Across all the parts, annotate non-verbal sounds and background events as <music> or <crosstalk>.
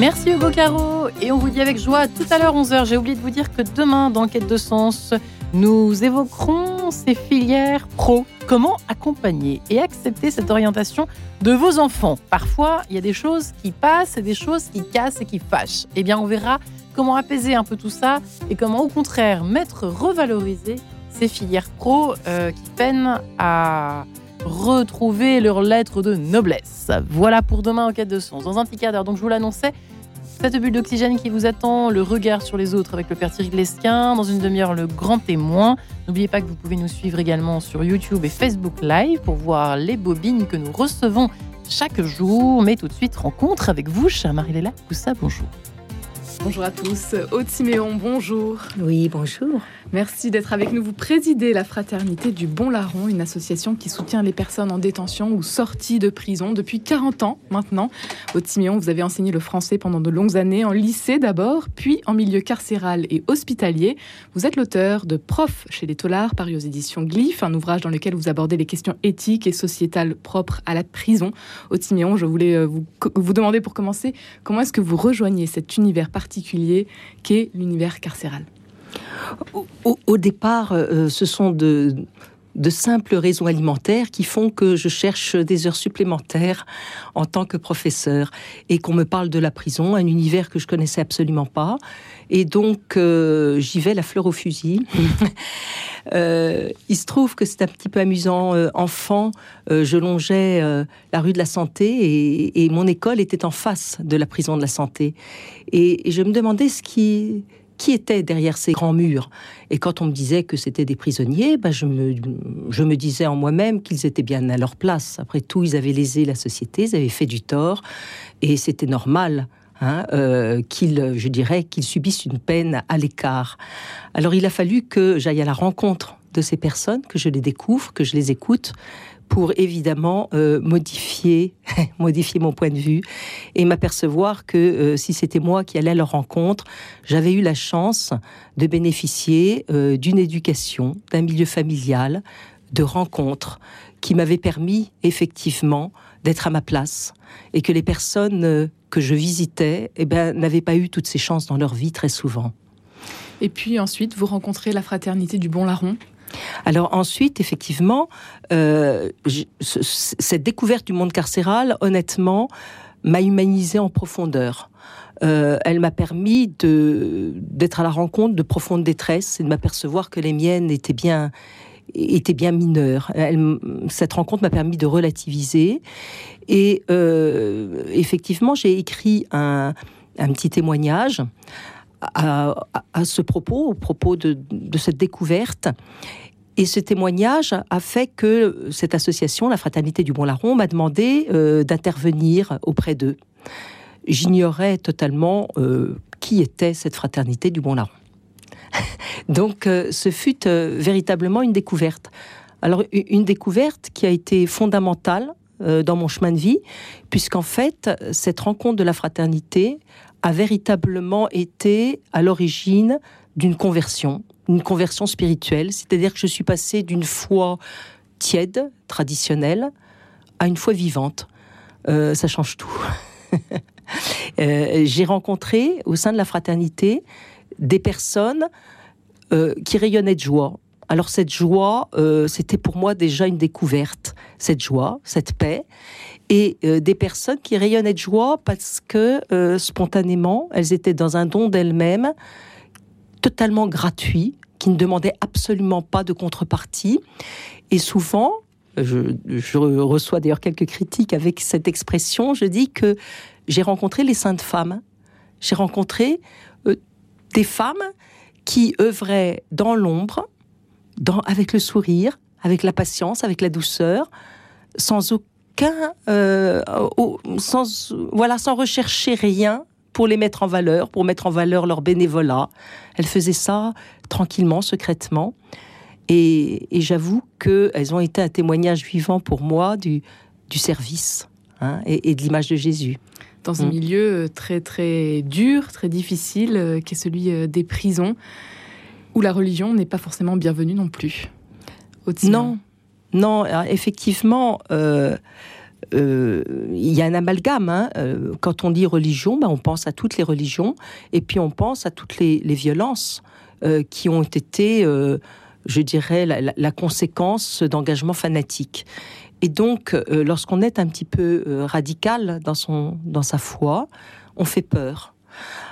Merci Hugo Caro et on vous dit avec joie tout à l'heure 11h. J'ai oublié de vous dire que demain dans Quête de Sens, nous évoquerons ces filières pro. Comment accompagner et accepter cette orientation de vos enfants? Parfois, il y a des choses qui passent et des choses qui cassent et qui fâchent. Eh bien, on verra comment apaiser un peu tout ça et comment au contraire mettre, revaloriser ces filières pro euh, qui peinent à retrouver leur lettre de noblesse. Voilà pour demain en quête de sens. Dans un petit quart d'heure, donc je vous l'annonçais, cette bulle d'oxygène qui vous attend, le regard sur les autres avec le père Thierry Glesquin, dans une demi-heure le grand témoin. N'oubliez pas que vous pouvez nous suivre également sur YouTube et Facebook Live pour voir les bobines que nous recevons chaque jour. Mais tout de suite, rencontre avec vous, chère Marie-Léla Coussa, bonjour. Bonjour à tous. Aude Siméon, bonjour. Oui, bonjour. Merci d'être avec nous. Vous présidez la Fraternité du Bon Larron, une association qui soutient les personnes en détention ou sorties de prison depuis 40 ans maintenant. Aude Siméon, vous avez enseigné le français pendant de longues années, en lycée d'abord, puis en milieu carcéral et hospitalier. Vous êtes l'auteur de Prof chez les Tollards, paru aux éditions Glyph, un ouvrage dans lequel vous abordez les questions éthiques et sociétales propres à la prison. Aude Siméon, je voulais euh, vous, vous demander pour commencer, comment est-ce que vous rejoignez cet univers particulier qu'est l'univers carcéral. Au, départ, euh, ce sont de, simples raisons alimentaires qui font que je cherche des heures supplémentaires en tant que professeur et qu'on me parle de la prison, un univers que je connaissais absolument pas. Et donc, euh, j'y vais la fleur au fusil. <laughs> Euh, il se trouve que c'est un petit peu amusant. enfant, je longeais la rue de la Santé et, mon école était en face de la prison de la Santé. et je me demandais ce qui qui était derrière ces grands murs. Et quand on me disait que c'était des prisonniers, ben je, me, disais en moi-même qu'ils étaient bien à leur place. Après tout, ils avaient lésé la société, ils avaient fait du tort, et c'était normal. Hein, euh, qu'ils, je dirais, qu'ils subissent une peine à l'écart. Alors il a fallu que j'aille à la rencontre de ces personnes, que je les découvre, que je les écoute, pour évidemment euh, modifier, <laughs> modifier mon point de vue et m'apercevoir que euh, si c'était moi qui allais à leur rencontre, j'avais eu la chance de bénéficier euh, d'une éducation, d'un milieu familial, de rencontres qui m'avaient permis effectivement d'être à ma place et que les personnes que je visitais eh ben, n'avaient pas eu toutes ces chances dans leur vie très souvent. Et puis ensuite, vous rencontrez la fraternité du Bon Larron alors ensuite, effectivement, euh, cette découverte du monde carcéral, honnêtement, m'a humanisé en profondeur. Euh, elle m'a permis d'être à la rencontre de profondes détresses et de m'apercevoir que les miennes étaient bien bien mineures. cette rencontre m'a permis de relativiser et euh, effectivement j'ai écrit un, petit témoignage à, ce propos, au propos de cette découverte. Et ce témoignage a fait que cette association, la Fraternité du Bon Larron, m'a demandé euh, d'intervenir auprès d'eux. J'ignorais totalement euh, qui était cette Fraternité du Bon Larron. <laughs> Donc euh, ce fut véritablement une découverte. Alors une découverte qui a été fondamentale dans mon chemin de vie, puisqu'en fait, cette rencontre de la fraternité a véritablement été à l'origine d'une conversion, une conversion spirituelle, c'est-à-dire que je suis passée d'une foi tiède, traditionnelle, à une foi vivante. Euh, ça change tout. <laughs> Euh, j'ai rencontré au sein de la fraternité des personnes euh, qui rayonnaient de joie. Alors cette joie, c'était pour moi déjà une découverte, cette joie, cette paix, et des personnes qui rayonnaient de joie parce que spontanément, elles étaient dans un don d'elles-mêmes, totalement gratuit, qui ne demandait absolument pas de contrepartie. Et souvent, je, reçois d'ailleurs quelques critiques avec cette expression, je dis que j'ai rencontré les saintes femmes. J'ai rencontré euh, des femmes qui œuvraient dans l'ombre, dans, avec le sourire, avec la patience, avec la douceur, sans aucun, euh, sans, voilà, sans rechercher rien pour les mettre en valeur, pour mettre en valeur leur bénévolat. Elle faisait ça tranquillement, secrètement. Et, j'avoue qu'elles ont été un témoignage vivant pour moi du, du service hein, et, de l'image de Jésus. Dans un mm. milieu euh, très très dur, très difficile, euh, qui est celui des prisons, où la religion n'est pas forcément bienvenue non plus. Non, non, effectivement, il y a un amalgame. Hein. Quand on dit religion, ben, on pense à toutes les religions et puis on pense à toutes les, violences qui ont été, je dirais, la, conséquence d'engagements fanatiques. Et donc, lorsqu'on est un petit peu radical dans, son, dans sa foi, on fait peur.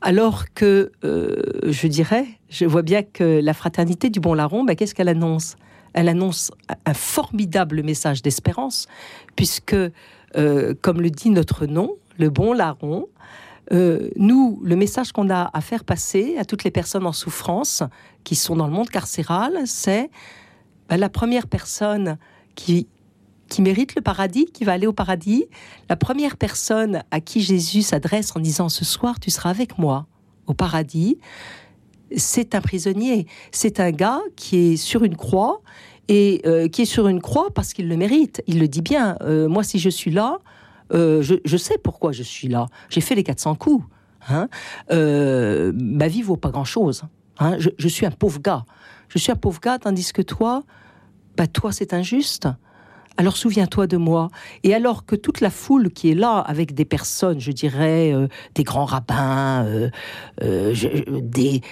Alors que, je dirais, je vois bien que la fraternité du Bon Larron, ben, qu'est-ce qu'elle annonce? Elle annonce un formidable message d'espérance, puisque, euh, comme le dit notre nom, le bon larron, euh, nous, le message qu'on a à faire passer à toutes les personnes en souffrance qui sont dans le monde carcéral, c'est ben, la première personne qui, qui mérite le paradis, qui va aller au paradis, la première personne à qui Jésus s'adresse en disant ce soir tu seras avec moi au paradis, c'est un prisonnier, c'est un gars qui est sur une croix et euh, qui est sur une croix parce qu'il le mérite. Il le dit bien. Euh, moi, si je suis là, euh, je, sais pourquoi je suis là. J'ai fait les 400 coups. Hein. ma vie vaut pas grand-chose. Hein. Je, suis un pauvre gars. Je suis un pauvre gars, tandis que toi, bah toi, c'est injuste alors souviens-toi de moi. Et alors que toute la foule qui est là, avec des personnes, je dirais, euh, des grands rabbins, euh, euh, je, des,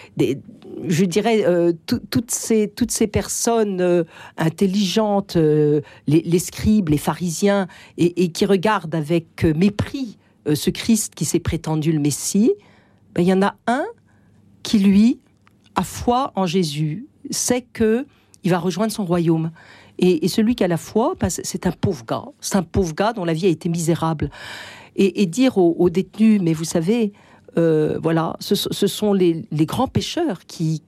je dirais, toutes, ces, toutes ces personnes intelligentes, les, scribes, les pharisiens, et, qui regardent avec mépris ce Christ qui s'est prétendu le Messie, ben, il y en a un qui, lui, a foi en Jésus, sait que il va rejoindre son royaume. Et, celui qui a la foi, bah, c'est un pauvre gars. C'est un pauvre gars dont la vie a été misérable. Et, dire aux, détenus, mais vous savez, euh, voilà, ce, sont les, grands pécheurs qui,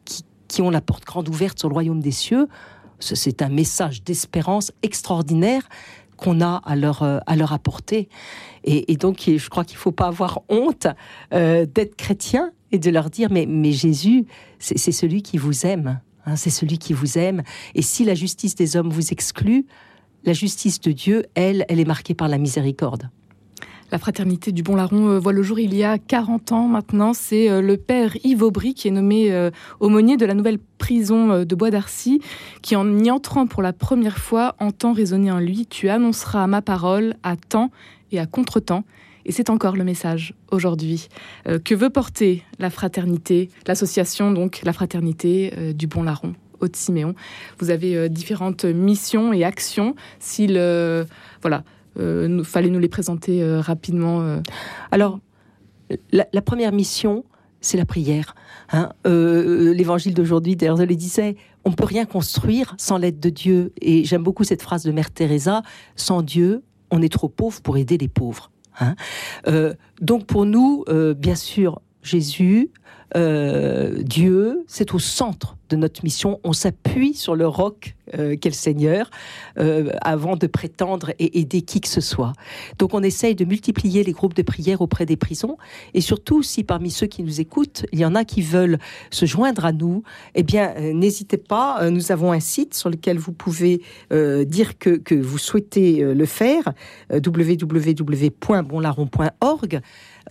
qui, ont la porte grande ouverte sur le royaume des cieux. C'est un message d'espérance extraordinaire qu'on a à leur, euh, à leur apporter. Et, donc, je crois qu'il ne faut pas avoir honte euh, d'être chrétien et de leur dire, mais, mais Jésus, c'est celui qui vous aime. Hein, c'est celui qui vous aime. Et si la justice des hommes vous exclut, la justice de Dieu, elle, elle est marquée par la miséricorde. La fraternité du Bon Larron euh, voit le jour il y a 40 ans maintenant. C'est euh, le père Yves Aubry qui est nommé euh, aumônier de la nouvelle prison de Bois d'Arcy, qui en y entrant pour la première fois entend résonner en lui Tu annonceras ma parole à temps et à contre-temps. Et c'est encore le message aujourd'hui euh, que veut porter la fraternité, l'association donc la fraternité euh, du Bon Larron. Haute-Siméon. Vous avez euh, différentes missions et actions. S'il voilà, fallait nous les présenter rapidement. Alors, la, première mission, c'est la prière. Hein. L'évangile d'aujourd'hui, le disais, on ne peut rien construire sans l'aide de Dieu. Et j'aime beaucoup cette phrase de Mère Teresa sans Dieu, on est trop pauvre pour aider les pauvres. Hein. Euh, donc pour nous, euh, bien sûr, Jésus, euh, Dieu, c'est au centre de notre mission. On s'appuie sur le roc euh, qu'est le Seigneur euh, avant de prétendre et aider qui que ce soit. Donc on essaye de multiplier les groupes de prière auprès des prisons et surtout si parmi ceux qui nous écoutent, il y en a qui veulent se joindre à nous, eh bien n'hésitez pas. nous avons un site sur lequel vous pouvez dire que, que, vous souhaitez le faire www.bonlarron.org.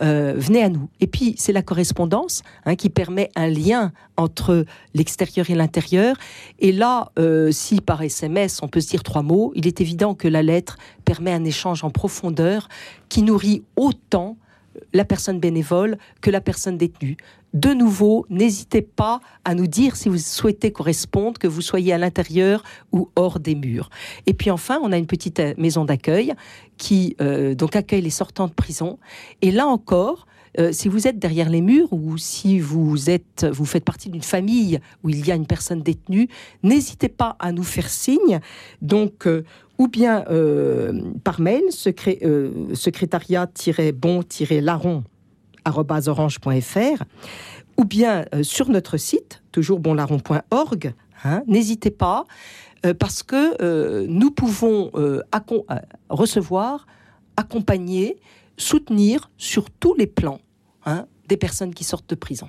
Euh, venez à nous. Et puis, c'est la correspondance hein, qui permet un lien entre l'extérieur et l'intérieur. Et là, euh, si par SMS, on peut se dire trois mots, il est évident que la lettre permet un échange en profondeur qui nourrit autant la personne bénévole que la personne détenue. De nouveau, n'hésitez pas à nous dire si vous souhaitez correspondre, que vous soyez à l'intérieur ou hors des murs. Et puis enfin, on a une petite euh, maison d'accueil qui euh, donc accueille les sortants de prison. Et là encore, euh, si vous êtes derrière les murs ou si vous êtes, vous faites partie d'une famille où il y a une personne détenue, n'hésitez pas à nous faire signe. Donc, ou bien par mail, secrétariat-bon-larron orange.fr ou bien euh, sur notre site, toujours bonlarron.org. Hein, n'hésitez pas, euh, parce que euh, nous pouvons recevoir, accompagner, soutenir sur tous les plans hein, des personnes qui sortent de prison.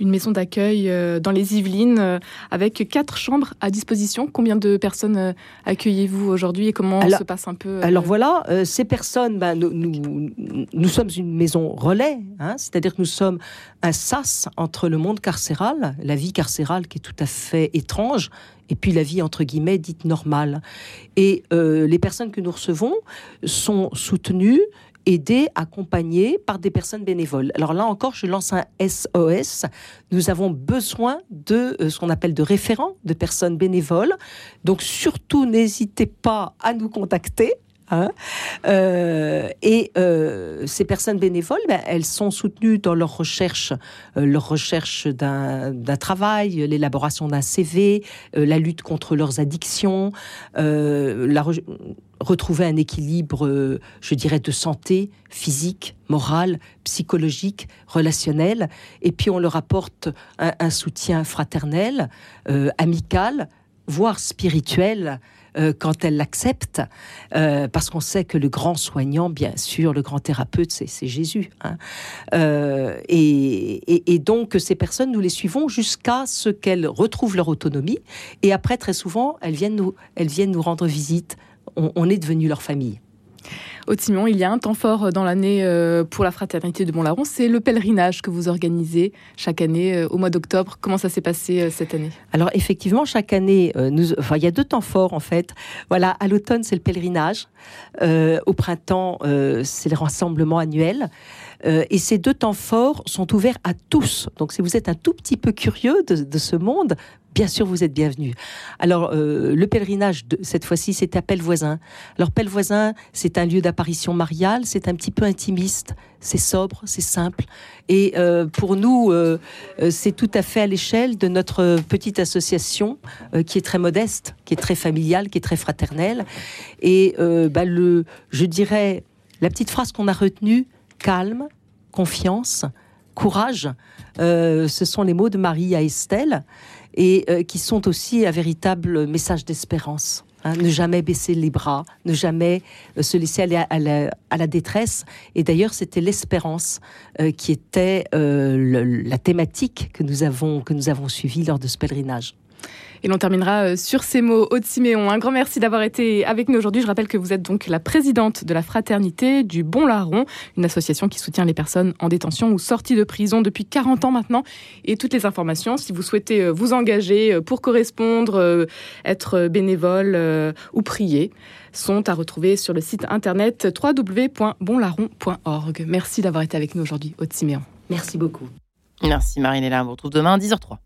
Une maison d'accueil euh, dans les Yvelines euh, avec quatre chambres à disposition. Combien de personnes euh, accueillez-vous aujourd'hui et comment se passe un peu Alors voilà, ces personnes, ben, nous, nous, sommes une maison relais, hein, c'est-à-dire que nous sommes un sas entre le monde carcéral, la vie carcérale qui est tout à fait étrange, et puis la vie entre guillemets dite normale. Et les personnes que nous recevons sont soutenues aidés, accompagnés par des personnes bénévoles. Alors là encore, je lance un SOS. Nous avons besoin de euh, ce qu'on appelle de référents, de personnes bénévoles. Donc surtout, n'hésitez pas à nous contacter. Hein. Euh, et euh, ces personnes bénévoles, ben, elles sont soutenues dans leur recherche, leur recherche d'un travail, l'élaboration d'un CV, la lutte contre leurs addictions, retrouver un équilibre, euh, je dirais, de santé physique, morale, psychologique, relationnel. Et puis on leur apporte un, soutien fraternel, euh, amical, voire spirituel. Euh, quand elles l'acceptent, parce qu'on sait que le grand soignant, bien sûr, le grand thérapeute, c'est Jésus. Hein. Et, et, donc, ces personnes, nous les suivons jusqu'à ce qu'elles retrouvent leur autonomie. Et après, très souvent, elles viennent nous, elles viennent nous rendre visite on, est devenu leur famille. Au Timon, il y a un temps fort dans l'année euh, pour la fraternité de Mont-Laron, c'est le pèlerinage que vous organisez chaque année euh, au mois d'octobre. Comment ça s'est passé euh, cette année? Alors effectivement, chaque année, il y a deux temps forts en fait. Voilà, à l'automne c'est le pèlerinage, au printemps c'est le rassemblement annuel. Et ces deux temps forts sont ouverts à tous. Donc si vous êtes un tout petit peu curieux de ce monde, bien sûr, vous êtes bienvenus. Alors, euh, le pèlerinage, cette fois-ci, c'est à Pellevoisin. Alors, Pellevoisin, c'est un lieu d'apparition mariale, c'est un petit peu intimiste, c'est sobre, c'est simple. Et euh, pour nous, euh, c'est tout à fait à l'échelle de notre petite association qui est très modeste, qui est très familiale, qui est très fraternelle. Et bah, le, je dirais, la petite phrase qu'on a retenue, calme, confiance, courage, ce sont les mots de Marie à Estelle et euh, qui sont aussi un véritable message d'espérance. Hein. ne jamais baisser les bras, ne jamais euh, se laisser aller à la, détresse. Et d'ailleurs, c'était l'espérance euh, qui était la thématique que nous avons que nous avons suivie lors de ce pèlerinage. Et l'on terminera euh, sur ces mots. Aude Siméon, un grand merci d'avoir été avec nous aujourd'hui. Je rappelle que vous êtes donc la présidente de la fraternité du Bon Larron, une association qui soutient les personnes en détention ou sorties de prison depuis 40 ans maintenant. Et toutes les informations, si vous souhaitez euh, vous engager euh, pour correspondre, être bénévole ou prier, sont à retrouver sur le site internet www.bonlarron.org. Merci d'avoir été avec nous aujourd'hui, Aude Siméon. Merci beaucoup. Merci Marinella. On vous retrouve demain à 10h03.